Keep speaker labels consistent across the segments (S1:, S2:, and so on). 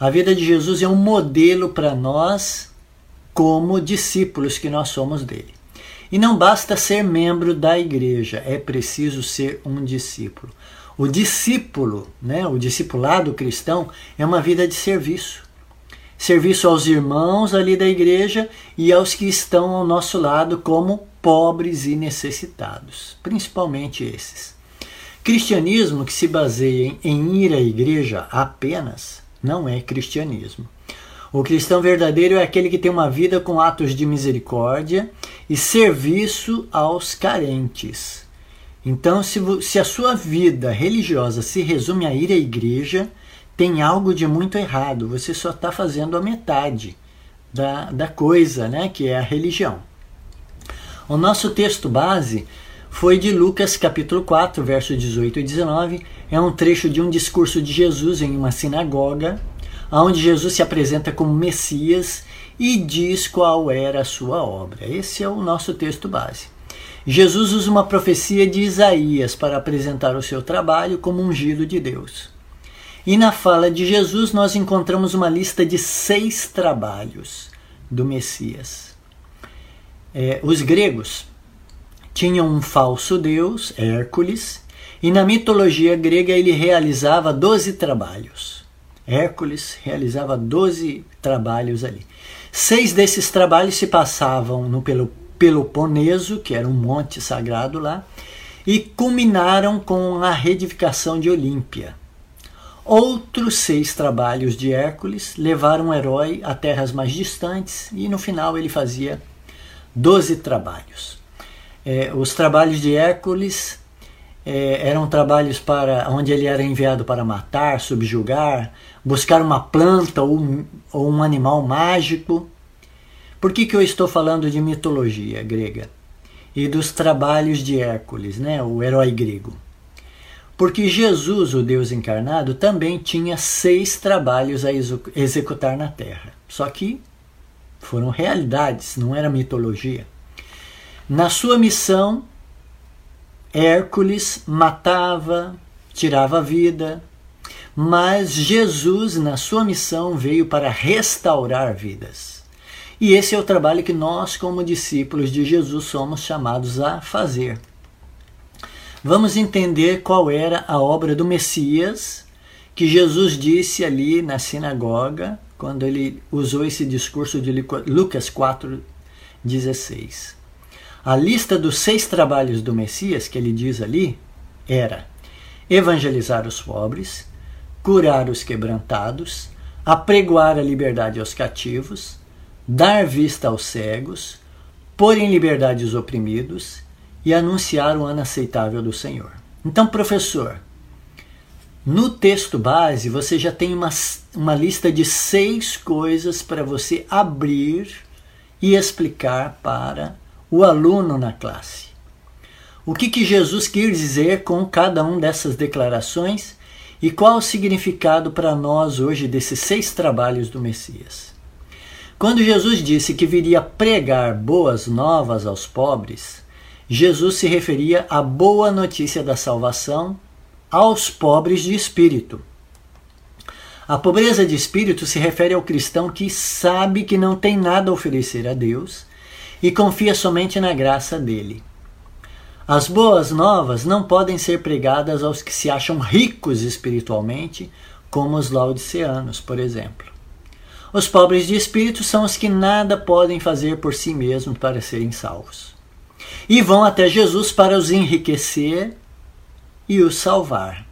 S1: A vida de Jesus é um modelo para nós, como discípulos que nós somos dele. E não basta ser membro da igreja, é preciso ser um discípulo. O discípulo, né, o discipulado cristão, é uma vida de serviço. Serviço aos irmãos ali da igreja e aos que estão ao nosso lado como pobres e necessitados, principalmente esses. Cristianismo que se baseia em ir à igreja apenas não é cristianismo. O cristão verdadeiro é aquele que tem uma vida com atos de misericórdia e serviço aos carentes. Então, se, se a sua vida religiosa se resume a ir à igreja, tem algo de muito errado. Você só está fazendo a metade da, da coisa, né, que é a religião. O nosso texto base foi de Lucas capítulo 4, versos 18 e 19. É um trecho de um discurso de Jesus em uma sinagoga onde Jesus se apresenta como Messias e diz qual era a sua obra. Esse é o nosso texto base. Jesus usa uma profecia de Isaías para apresentar o seu trabalho como ungido de Deus. E na fala de Jesus nós encontramos uma lista de seis trabalhos do Messias. É, os gregos tinham um falso deus, Hércules, e na mitologia grega ele realizava doze trabalhos. Hércules realizava 12 trabalhos ali. Seis desses trabalhos se passavam no Peloponeso, que era um monte sagrado lá, e culminaram com a reedificação de Olímpia. Outros seis trabalhos de Hércules levaram o herói a terras mais distantes e no final ele fazia 12 trabalhos. É, os trabalhos de Hércules é, eram trabalhos para onde ele era enviado para matar, subjugar, buscar uma planta ou, ou um animal mágico. Por que, que eu estou falando de mitologia grega e dos trabalhos de Hércules, né, o herói grego? Porque Jesus, o Deus encarnado, também tinha seis trabalhos a executar na Terra. Só que foram realidades, não era mitologia. Na sua missão, Hércules matava, tirava a vida, mas Jesus, na sua missão, veio para restaurar vidas. E esse é o trabalho que nós, como discípulos de Jesus, somos chamados a fazer. Vamos entender qual era a obra do Messias que Jesus disse ali na sinagoga, quando ele usou esse discurso de Lucas 4,16. A lista dos seis trabalhos do Messias que ele diz ali era evangelizar os pobres, curar os quebrantados, apregoar a liberdade aos cativos, dar vista aos cegos, pôr em liberdade os oprimidos e anunciar o ano aceitável do Senhor. Então, professor, no texto base você já tem uma, uma lista de seis coisas para você abrir e explicar para o aluno na classe. O que, que Jesus quis dizer com cada uma dessas declarações e qual o significado para nós hoje desses seis trabalhos do Messias? Quando Jesus disse que viria pregar boas novas aos pobres, Jesus se referia à boa notícia da salvação aos pobres de espírito. A pobreza de espírito se refere ao cristão que sabe que não tem nada a oferecer a Deus e confia somente na graça dele. As boas novas não podem ser pregadas aos que se acham ricos espiritualmente, como os laodiceanos, por exemplo. Os pobres de espírito são os que nada podem fazer por si mesmos para serem salvos. E vão até Jesus para os enriquecer e os salvar.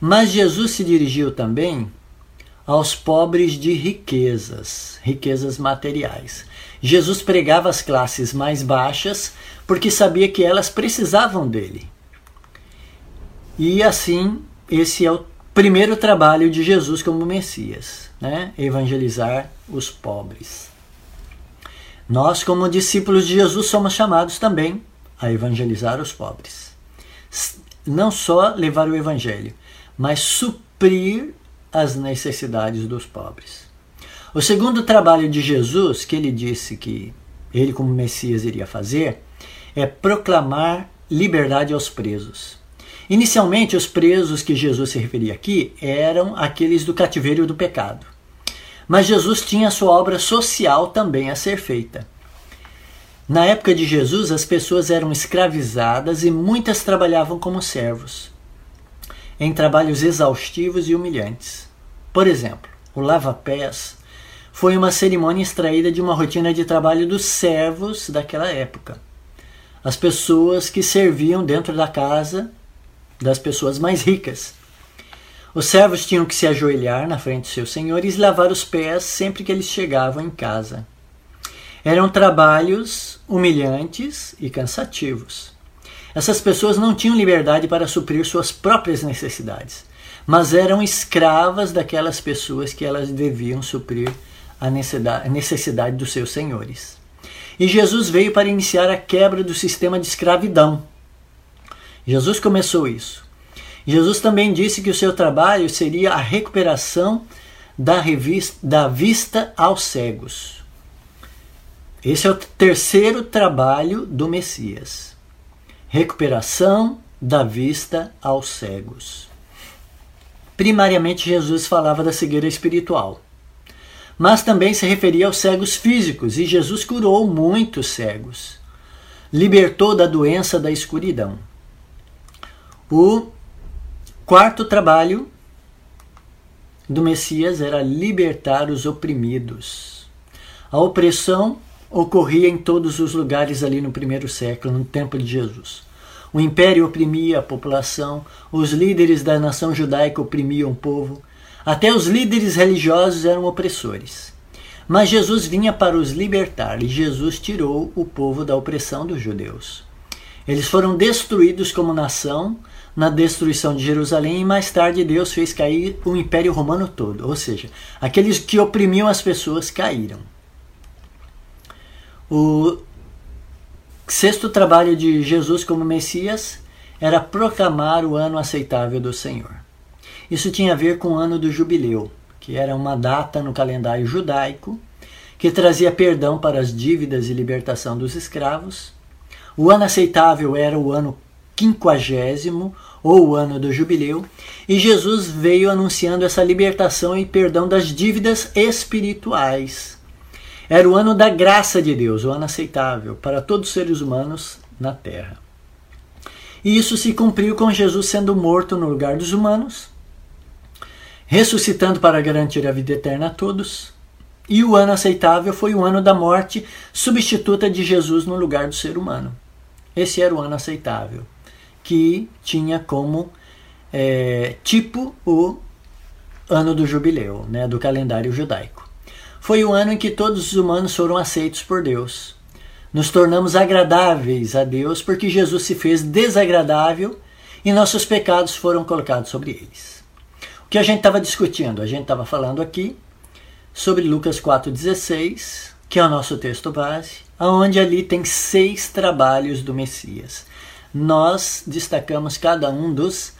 S1: Mas Jesus se dirigiu também aos pobres de riquezas, riquezas materiais. Jesus pregava às classes mais baixas porque sabia que elas precisavam dele. E assim, esse é o primeiro trabalho de Jesus como Messias, né? evangelizar os pobres. Nós, como discípulos de Jesus, somos chamados também a evangelizar os pobres. Não só levar o evangelho, mas suprir as necessidades dos pobres. O segundo trabalho de Jesus, que ele disse que ele, como Messias, iria fazer, é proclamar liberdade aos presos. Inicialmente, os presos que Jesus se referia aqui eram aqueles do cativeiro do pecado. Mas Jesus tinha sua obra social também a ser feita. Na época de Jesus, as pessoas eram escravizadas e muitas trabalhavam como servos, em trabalhos exaustivos e humilhantes. Por exemplo, o lava-pés foi uma cerimônia extraída de uma rotina de trabalho dos servos daquela época. As pessoas que serviam dentro da casa das pessoas mais ricas. Os servos tinham que se ajoelhar na frente de seus senhores e lavar os pés sempre que eles chegavam em casa. Eram trabalhos humilhantes e cansativos. Essas pessoas não tinham liberdade para suprir suas próprias necessidades, mas eram escravas daquelas pessoas que elas deviam suprir a necessidade dos seus senhores. E Jesus veio para iniciar a quebra do sistema de escravidão. Jesus começou isso. Jesus também disse que o seu trabalho seria a recuperação da, revista, da vista aos cegos. Esse é o terceiro trabalho do Messias. Recuperação da vista aos cegos. Primariamente, Jesus falava da cegueira espiritual, mas também se referia aos cegos físicos, e Jesus curou muitos cegos, libertou da doença da escuridão. O quarto trabalho do Messias era libertar os oprimidos. A opressão ocorria em todos os lugares ali no primeiro século, no tempo de Jesus. O império oprimia a população, os líderes da nação judaica oprimiam o povo, até os líderes religiosos eram opressores. Mas Jesus vinha para os libertar e Jesus tirou o povo da opressão dos judeus. Eles foram destruídos como nação na destruição de Jerusalém e mais tarde Deus fez cair o Império Romano todo, ou seja, aqueles que oprimiam as pessoas caíram. O sexto trabalho de Jesus como Messias era proclamar o ano aceitável do Senhor. Isso tinha a ver com o ano do jubileu, que era uma data no calendário judaico que trazia perdão para as dívidas e libertação dos escravos. O ano aceitável era o ano quinquagésimo ou o ano do jubileu, e Jesus veio anunciando essa libertação e perdão das dívidas espirituais. Era o ano da graça de Deus, o ano aceitável para todos os seres humanos na terra. E isso se cumpriu com Jesus sendo morto no lugar dos humanos, ressuscitando para garantir a vida eterna a todos. E o ano aceitável foi o ano da morte substituta de Jesus no lugar do ser humano. Esse era o ano aceitável que tinha como é, tipo o ano do jubileu, né, do calendário judaico. Foi o ano em que todos os humanos foram aceitos por Deus. Nos tornamos agradáveis a Deus porque Jesus se fez desagradável e nossos pecados foram colocados sobre eles. O que a gente estava discutindo? A gente estava falando aqui sobre Lucas 4,16, que é o nosso texto base, onde ali tem seis trabalhos do Messias nós destacamos cada um dos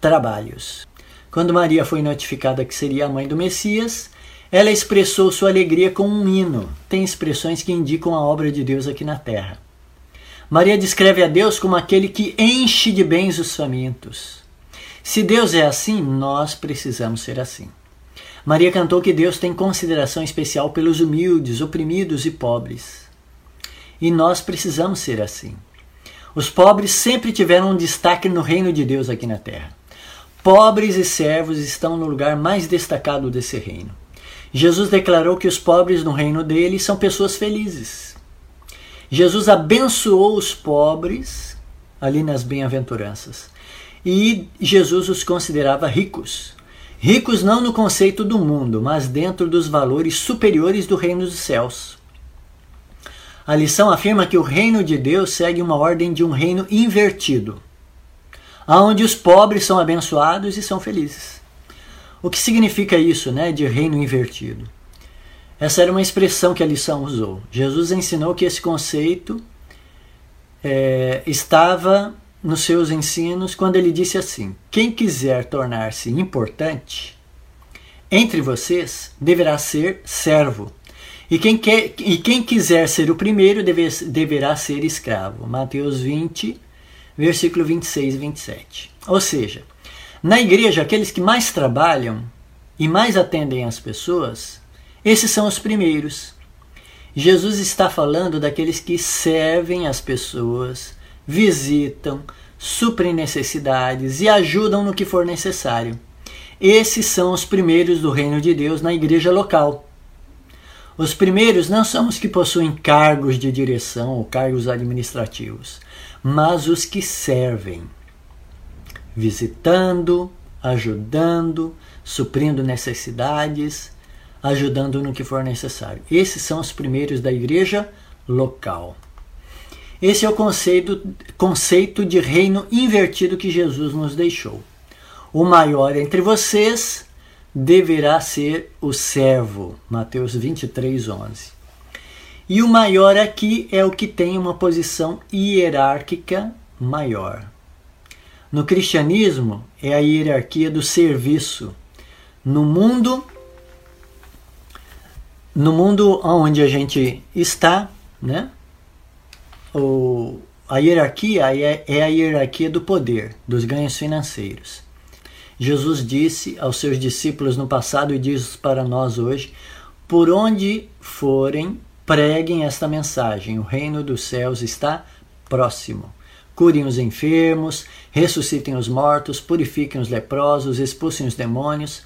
S1: trabalhos. Quando Maria foi notificada que seria a mãe do Messias, ela expressou sua alegria com um hino. Tem expressões que indicam a obra de Deus aqui na terra. Maria descreve a Deus como aquele que enche de bens os famintos. Se Deus é assim, nós precisamos ser assim. Maria cantou que Deus tem consideração especial pelos humildes, oprimidos e pobres. E nós precisamos ser assim. Os pobres sempre tiveram um destaque no reino de Deus aqui na terra. Pobres e servos estão no lugar mais destacado desse reino. Jesus declarou que os pobres no reino dele são pessoas felizes. Jesus abençoou os pobres ali nas bem-aventuranças. E Jesus os considerava ricos. Ricos não no conceito do mundo, mas dentro dos valores superiores do reino dos céus. A lição afirma que o reino de Deus segue uma ordem de um reino invertido, onde os pobres são abençoados e são felizes. O que significa isso, né, de reino invertido? Essa era uma expressão que a lição usou. Jesus ensinou que esse conceito é, estava nos seus ensinos quando ele disse assim: Quem quiser tornar-se importante entre vocês deverá ser servo e quem, quer, e quem quiser ser o primeiro deve, deverá ser escravo. Mateus 20, versículo 26 e 27. Ou seja, na igreja, aqueles que mais trabalham e mais atendem as pessoas, esses são os primeiros. Jesus está falando daqueles que servem as pessoas, visitam, suprem necessidades e ajudam no que for necessário. Esses são os primeiros do reino de Deus na igreja local. Os primeiros não são os que possuem cargos de direção ou cargos administrativos, mas os que servem, visitando, ajudando, suprindo necessidades, ajudando no que for necessário. Esses são os primeiros da igreja local. Esse é o conceito, conceito de reino invertido que Jesus nos deixou. O maior entre vocês deverá ser o servo. Mateus 23, 11. E o maior aqui é o que tem uma posição hierárquica maior. No cristianismo, é a hierarquia do serviço. No mundo, no mundo onde a gente está, né? O, a hierarquia é, é a hierarquia do poder, dos ganhos financeiros. Jesus disse aos seus discípulos no passado e diz para nós hoje: Por onde forem, preguem esta mensagem: o reino dos céus está próximo. Curem os enfermos, ressuscitem os mortos, purifiquem os leprosos, expulsem os demônios.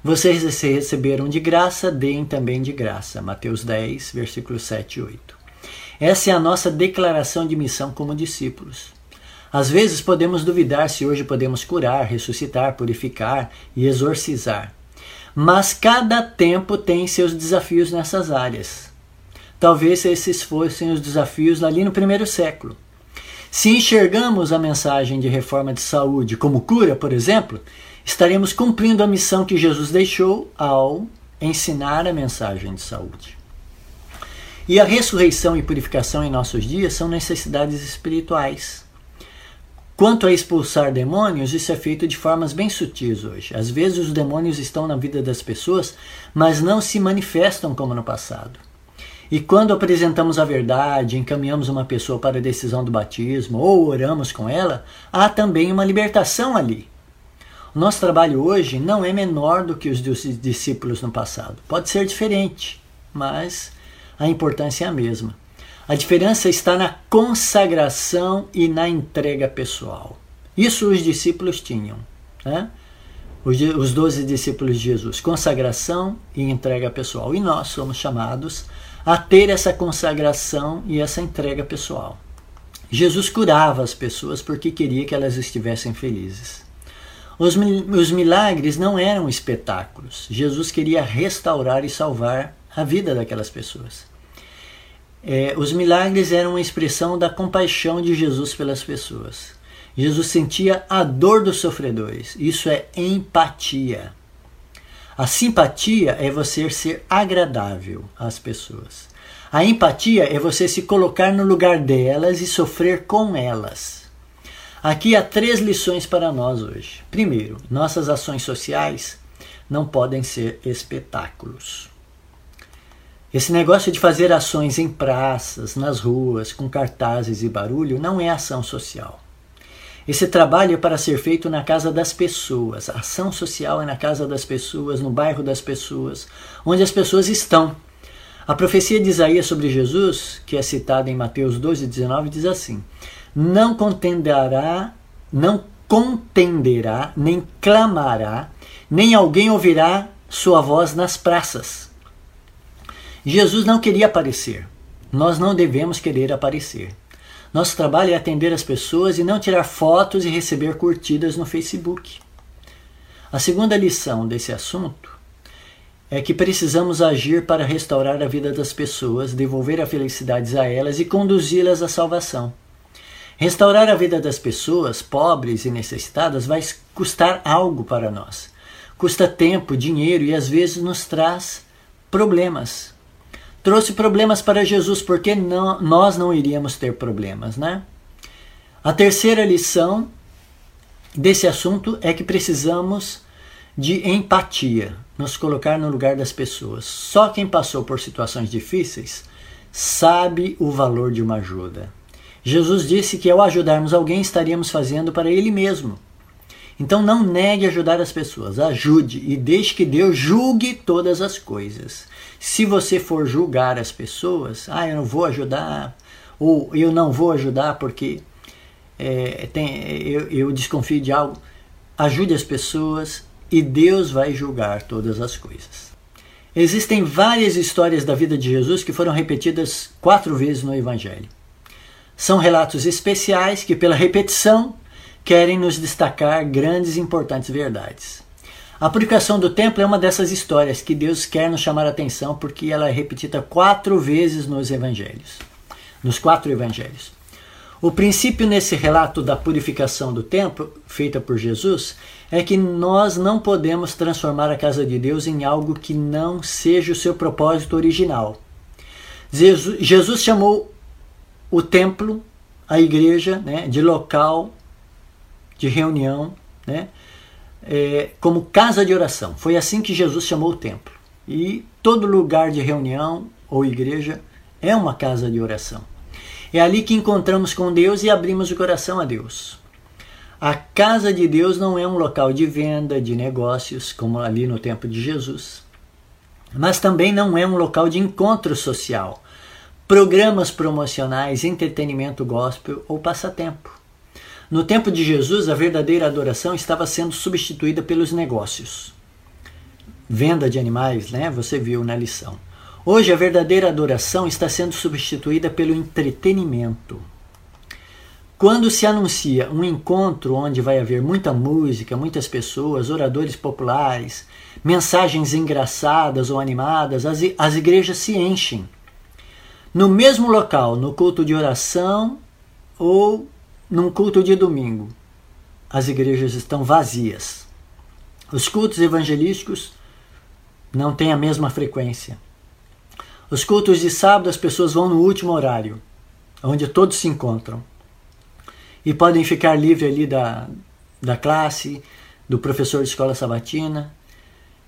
S1: Vocês receberam de graça, deem também de graça. Mateus 10, versículos 7 e 8. Essa é a nossa declaração de missão como discípulos. Às vezes podemos duvidar se hoje podemos curar, ressuscitar, purificar e exorcizar. Mas cada tempo tem seus desafios nessas áreas. Talvez esses fossem os desafios ali no primeiro século. Se enxergamos a mensagem de reforma de saúde como cura, por exemplo, estaremos cumprindo a missão que Jesus deixou ao ensinar a mensagem de saúde. E a ressurreição e purificação em nossos dias são necessidades espirituais. Quanto a expulsar demônios, isso é feito de formas bem sutis hoje. Às vezes os demônios estão na vida das pessoas, mas não se manifestam como no passado. E quando apresentamos a verdade, encaminhamos uma pessoa para a decisão do batismo ou oramos com ela, há também uma libertação ali. O nosso trabalho hoje não é menor do que os dos discípulos no passado. Pode ser diferente, mas a importância é a mesma. A diferença está na consagração e na entrega pessoal. Isso os discípulos tinham. Né? Os doze discípulos de Jesus, consagração e entrega pessoal. E nós somos chamados a ter essa consagração e essa entrega pessoal. Jesus curava as pessoas porque queria que elas estivessem felizes. Os, os milagres não eram espetáculos. Jesus queria restaurar e salvar a vida daquelas pessoas. É, os milagres eram uma expressão da compaixão de Jesus pelas pessoas. Jesus sentia a dor dos sofredores. Isso é empatia. A simpatia é você ser agradável às pessoas. A empatia é você se colocar no lugar delas e sofrer com elas. Aqui há três lições para nós hoje. Primeiro, nossas ações sociais não podem ser espetáculos. Esse negócio de fazer ações em praças, nas ruas, com cartazes e barulho, não é ação social. Esse trabalho é para ser feito na casa das pessoas. A ação social é na casa das pessoas, no bairro das pessoas, onde as pessoas estão. A profecia de Isaías sobre Jesus, que é citada em Mateus 12, 19, diz assim: Não contenderá, não contenderá, nem clamará, nem alguém ouvirá sua voz nas praças. Jesus não queria aparecer. Nós não devemos querer aparecer. Nosso trabalho é atender as pessoas e não tirar fotos e receber curtidas no Facebook. A segunda lição desse assunto é que precisamos agir para restaurar a vida das pessoas, devolver a felicidade a elas e conduzi-las à salvação. Restaurar a vida das pessoas pobres e necessitadas vai custar algo para nós. Custa tempo, dinheiro e às vezes nos traz problemas trouxe problemas para Jesus, porque não, nós não iríamos ter problemas, né? A terceira lição desse assunto é que precisamos de empatia, nos colocar no lugar das pessoas. Só quem passou por situações difíceis sabe o valor de uma ajuda. Jesus disse que ao ajudarmos alguém estaríamos fazendo para Ele mesmo. Então não negue ajudar as pessoas, ajude e deixe que Deus julgue todas as coisas. Se você for julgar as pessoas, ah, eu não vou ajudar, ou eu não vou ajudar porque é, tem, eu, eu desconfio de algo, ajude as pessoas e Deus vai julgar todas as coisas. Existem várias histórias da vida de Jesus que foram repetidas quatro vezes no Evangelho. São relatos especiais que, pela repetição, querem nos destacar grandes e importantes verdades. A purificação do templo é uma dessas histórias que Deus quer nos chamar a atenção porque ela é repetida quatro vezes nos evangelhos, nos quatro evangelhos. O princípio nesse relato da purificação do templo, feita por Jesus, é que nós não podemos transformar a casa de Deus em algo que não seja o seu propósito original. Jesus chamou o templo, a igreja, né, de local de reunião, né, é, como casa de oração. Foi assim que Jesus chamou o templo. E todo lugar de reunião ou igreja é uma casa de oração. É ali que encontramos com Deus e abrimos o coração a Deus. A casa de Deus não é um local de venda, de negócios, como ali no tempo de Jesus. Mas também não é um local de encontro social, programas promocionais, entretenimento gospel ou passatempo. No tempo de Jesus, a verdadeira adoração estava sendo substituída pelos negócios. Venda de animais, né? Você viu na lição. Hoje, a verdadeira adoração está sendo substituída pelo entretenimento. Quando se anuncia um encontro onde vai haver muita música, muitas pessoas, oradores populares, mensagens engraçadas ou animadas, as, as igrejas se enchem no mesmo local, no culto de oração ou num culto de domingo, as igrejas estão vazias. Os cultos evangelísticos não têm a mesma frequência. Os cultos de sábado as pessoas vão no último horário, onde todos se encontram. E podem ficar livres ali da, da classe, do professor de escola sabatina.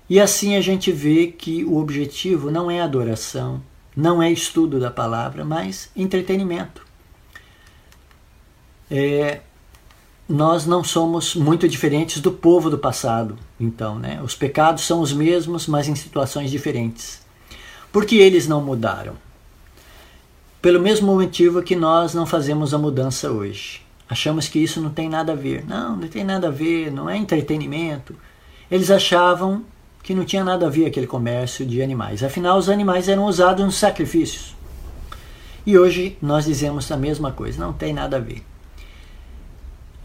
S1: E assim a gente vê que o objetivo não é adoração, não é estudo da palavra, mas entretenimento. É, nós não somos muito diferentes do povo do passado, então, né? Os pecados são os mesmos, mas em situações diferentes. Por que eles não mudaram? Pelo mesmo motivo que nós não fazemos a mudança hoje. Achamos que isso não tem nada a ver. Não, não tem nada a ver, não é entretenimento. Eles achavam que não tinha nada a ver aquele comércio de animais. Afinal, os animais eram usados nos sacrifícios. E hoje nós dizemos a mesma coisa, não tem nada a ver.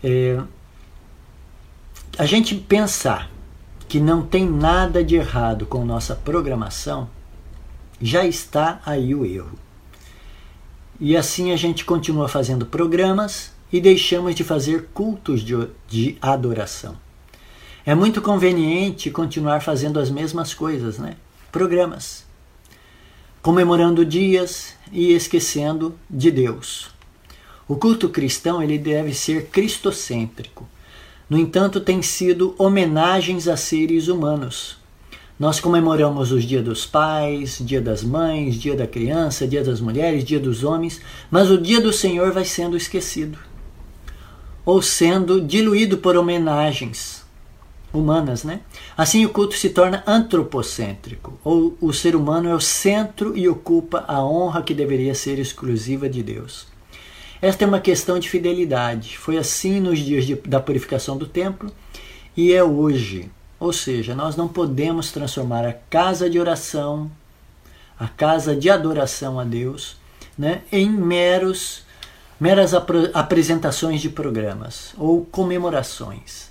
S1: É, a gente pensar que não tem nada de errado com nossa programação, já está aí o erro. E assim a gente continua fazendo programas e deixamos de fazer cultos de, de adoração. É muito conveniente continuar fazendo as mesmas coisas, né? Programas. Comemorando dias e esquecendo de Deus. O culto cristão ele deve ser cristocêntrico. No entanto, tem sido homenagens a seres humanos. Nós comemoramos os Dia dos Pais, Dia das Mães, Dia da Criança, Dia das Mulheres, Dia dos Homens, mas o Dia do Senhor vai sendo esquecido ou sendo diluído por homenagens humanas, né? Assim o culto se torna antropocêntrico, ou o ser humano é o centro e ocupa a honra que deveria ser exclusiva de Deus. Esta é uma questão de fidelidade. Foi assim nos dias de, da purificação do templo e é hoje. Ou seja, nós não podemos transformar a casa de oração, a casa de adoração a Deus, né, em meros meras ap apresentações de programas ou comemorações.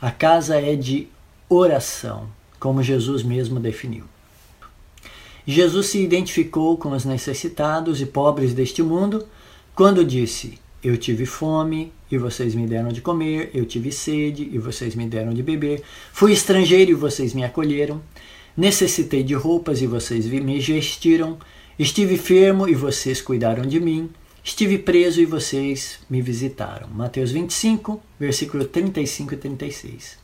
S1: A casa é de oração, como Jesus mesmo definiu. Jesus se identificou com os necessitados e pobres deste mundo quando disse: Eu tive fome e vocês me deram de comer, eu tive sede e vocês me deram de beber, fui estrangeiro e vocês me acolheram, necessitei de roupas e vocês me vestiram, estive enfermo e vocês cuidaram de mim. Estive preso e vocês me visitaram. Mateus 25, versículo 35 e 36.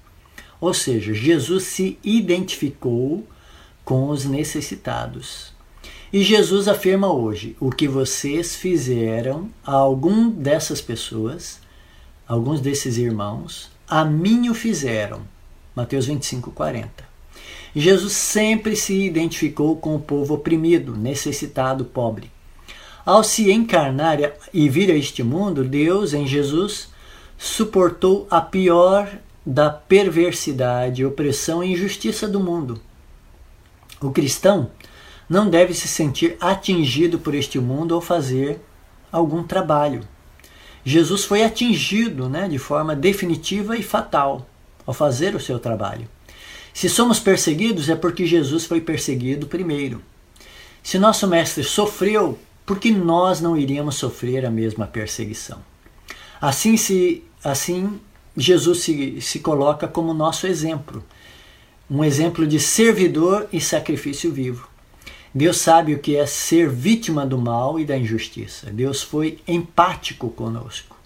S1: Ou seja, Jesus se identificou com os necessitados. E Jesus afirma hoje: o que vocês fizeram a algum dessas pessoas, alguns desses irmãos, a mim o fizeram. Mateus 25, 40. Jesus sempre se identificou com o povo oprimido, necessitado, pobre. Ao se encarnar e vir a este mundo, Deus, em Jesus, suportou a pior da perversidade, opressão e injustiça do mundo. O cristão não deve se sentir atingido por este mundo ou fazer algum trabalho. Jesus foi atingido né, de forma definitiva e fatal ao fazer o seu trabalho. Se somos perseguidos, é porque Jesus foi perseguido primeiro. Se nosso Mestre sofreu, por que nós não iríamos sofrer a mesma perseguição? Assim, se, assim Jesus se, se coloca como nosso exemplo, um exemplo de servidor e sacrifício vivo. Deus sabe o que é ser vítima do mal e da injustiça. Deus foi empático conosco.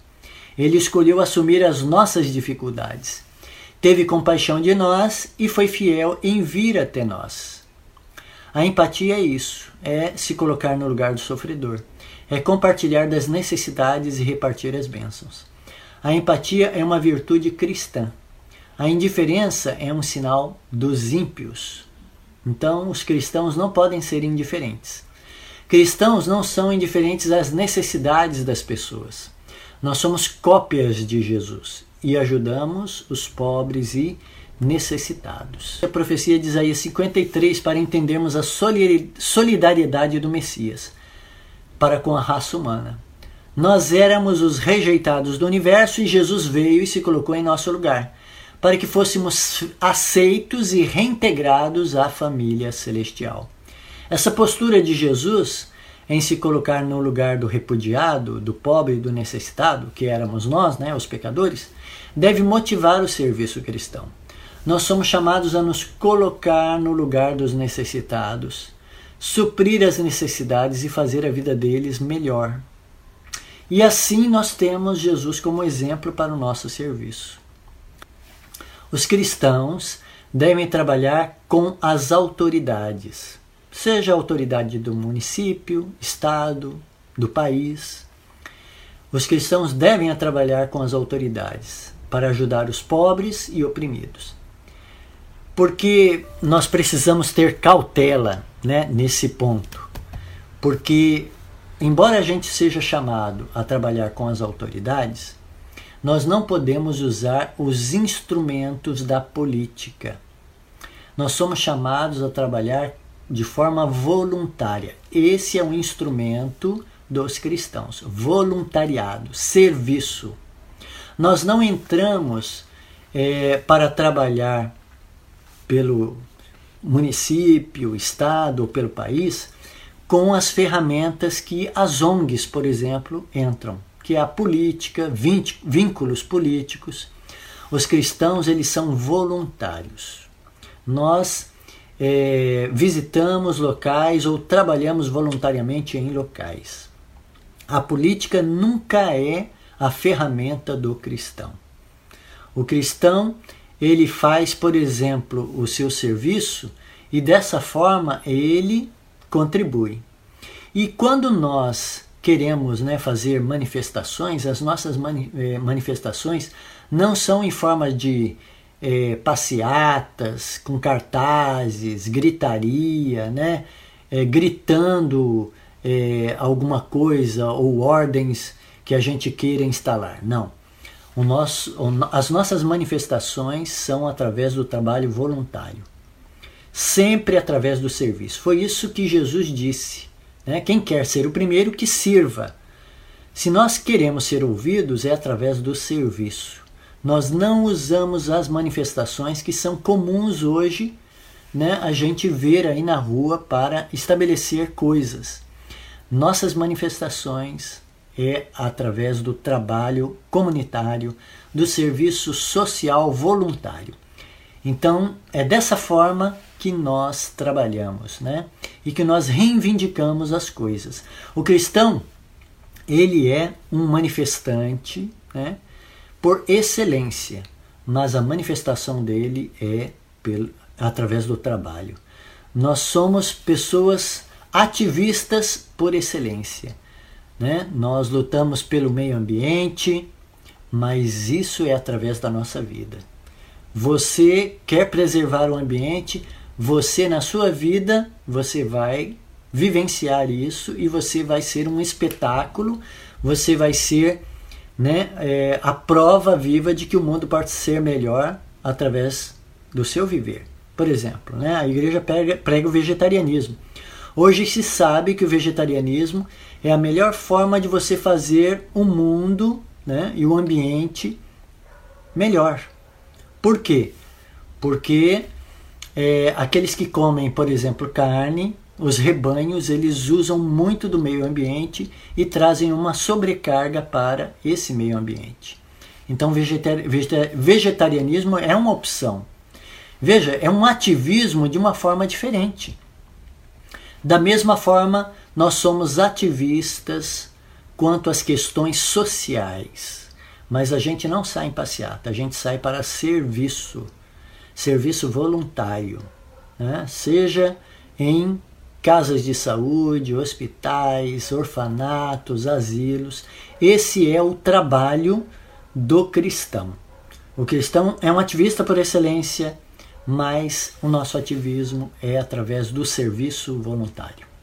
S1: Ele escolheu assumir as nossas dificuldades teve compaixão de nós e foi fiel em vir até nós. A empatia é isso, é se colocar no lugar do sofredor, é compartilhar das necessidades e repartir as bênçãos. A empatia é uma virtude cristã. A indiferença é um sinal dos ímpios. Então, os cristãos não podem ser indiferentes. Cristãos não são indiferentes às necessidades das pessoas. Nós somos cópias de Jesus e ajudamos os pobres e necessitados. A profecia de Isaías 53 para entendermos a solidariedade do Messias para com a raça humana. Nós éramos os rejeitados do universo e Jesus veio e se colocou em nosso lugar, para que fôssemos aceitos e reintegrados à família celestial. Essa postura de Jesus em se colocar no lugar do repudiado, do pobre e do necessitado, que éramos nós, né, os pecadores, deve motivar o serviço cristão. Nós somos chamados a nos colocar no lugar dos necessitados, suprir as necessidades e fazer a vida deles melhor. E assim nós temos Jesus como exemplo para o nosso serviço. Os cristãos devem trabalhar com as autoridades seja a autoridade do município, estado, do país. Os cristãos devem trabalhar com as autoridades para ajudar os pobres e oprimidos. Porque nós precisamos ter cautela né, nesse ponto. Porque, embora a gente seja chamado a trabalhar com as autoridades, nós não podemos usar os instrumentos da política. Nós somos chamados a trabalhar de forma voluntária. Esse é um instrumento dos cristãos. Voluntariado, serviço. Nós não entramos é, para trabalhar pelo município, estado ou pelo país com as ferramentas que as ONGs, por exemplo, entram, que é a política, vínculos políticos. Os cristãos, eles são voluntários. Nós é, visitamos locais ou trabalhamos voluntariamente em locais. A política nunca é a ferramenta do cristão. O cristão ele faz, por exemplo, o seu serviço e dessa forma ele contribui. E quando nós queremos né, fazer manifestações, as nossas mani eh, manifestações não são em forma de é, passeatas com cartazes, gritaria, né? É, gritando é, alguma coisa ou ordens que a gente queira instalar. Não. O nosso, as nossas manifestações são através do trabalho voluntário, sempre através do serviço. Foi isso que Jesus disse. Né? Quem quer ser o primeiro, que sirva. Se nós queremos ser ouvidos, é através do serviço. Nós não usamos as manifestações que são comuns hoje, né, a gente ver aí na rua para estabelecer coisas. Nossas manifestações é através do trabalho comunitário, do serviço social voluntário. Então, é dessa forma que nós trabalhamos, né? E que nós reivindicamos as coisas. O cristão, ele é um manifestante, né? por excelência, mas a manifestação dele é pelo, através do trabalho. Nós somos pessoas ativistas por excelência. Né? Nós lutamos pelo meio ambiente, mas isso é através da nossa vida. Você quer preservar o ambiente, você na sua vida, você vai vivenciar isso e você vai ser um espetáculo, você vai ser né, é, a prova viva de que o mundo pode ser melhor através do seu viver. Por exemplo, né, a igreja prega, prega o vegetarianismo. Hoje se sabe que o vegetarianismo é a melhor forma de você fazer o mundo né, e o ambiente melhor. Por quê? Porque é, aqueles que comem, por exemplo, carne, os rebanhos, eles usam muito do meio ambiente e trazem uma sobrecarga para esse meio ambiente. Então, vegetarianismo é uma opção. Veja, é um ativismo de uma forma diferente. Da mesma forma, nós somos ativistas quanto às questões sociais, mas a gente não sai em passeata, a gente sai para serviço, serviço voluntário, né? seja em casas de saúde, hospitais, orfanatos, asilos. Esse é o trabalho do cristão. O cristão é um ativista por excelência, mas o nosso ativismo é através do serviço voluntário.